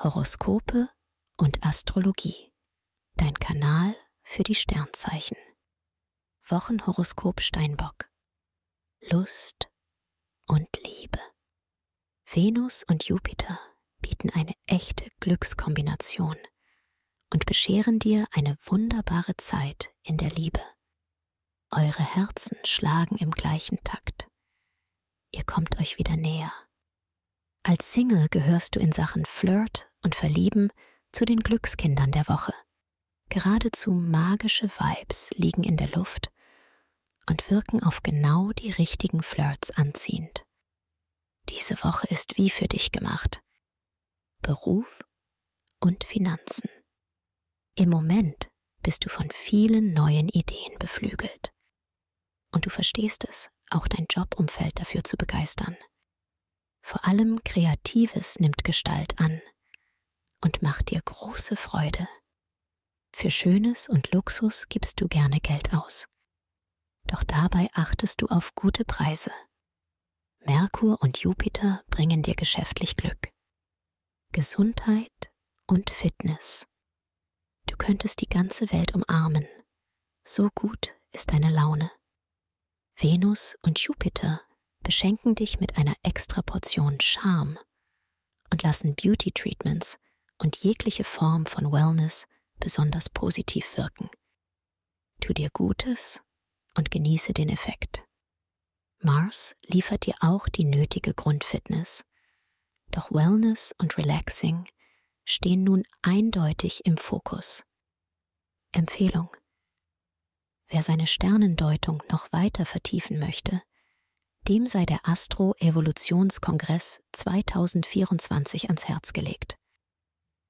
Horoskope und Astrologie. Dein Kanal für die Sternzeichen. Wochenhoroskop Steinbock. Lust und Liebe. Venus und Jupiter bieten eine echte Glückskombination und bescheren dir eine wunderbare Zeit in der Liebe. Eure Herzen schlagen im gleichen Takt. Ihr kommt euch wieder näher. Als Single gehörst du in Sachen Flirt und Verlieben zu den Glückskindern der Woche. Geradezu magische Vibes liegen in der Luft und wirken auf genau die richtigen Flirts anziehend. Diese Woche ist wie für dich gemacht. Beruf und Finanzen. Im Moment bist du von vielen neuen Ideen beflügelt. Und du verstehst es, auch dein Jobumfeld dafür zu begeistern. Vor allem Kreatives nimmt Gestalt an und macht dir große Freude. Für Schönes und Luxus gibst du gerne Geld aus. Doch dabei achtest du auf gute Preise. Merkur und Jupiter bringen dir geschäftlich Glück. Gesundheit und Fitness. Du könntest die ganze Welt umarmen. So gut ist deine Laune. Venus und Jupiter beschenken dich mit einer extra Portion Charme und lassen Beauty Treatments und jegliche Form von Wellness besonders positiv wirken. Tu dir Gutes und genieße den Effekt. Mars liefert dir auch die nötige Grundfitness. Doch Wellness und Relaxing stehen nun eindeutig im Fokus. Empfehlung. Wer seine Sternendeutung noch weiter vertiefen möchte, dem sei der Astro-Evolutionskongress 2024 ans Herz gelegt.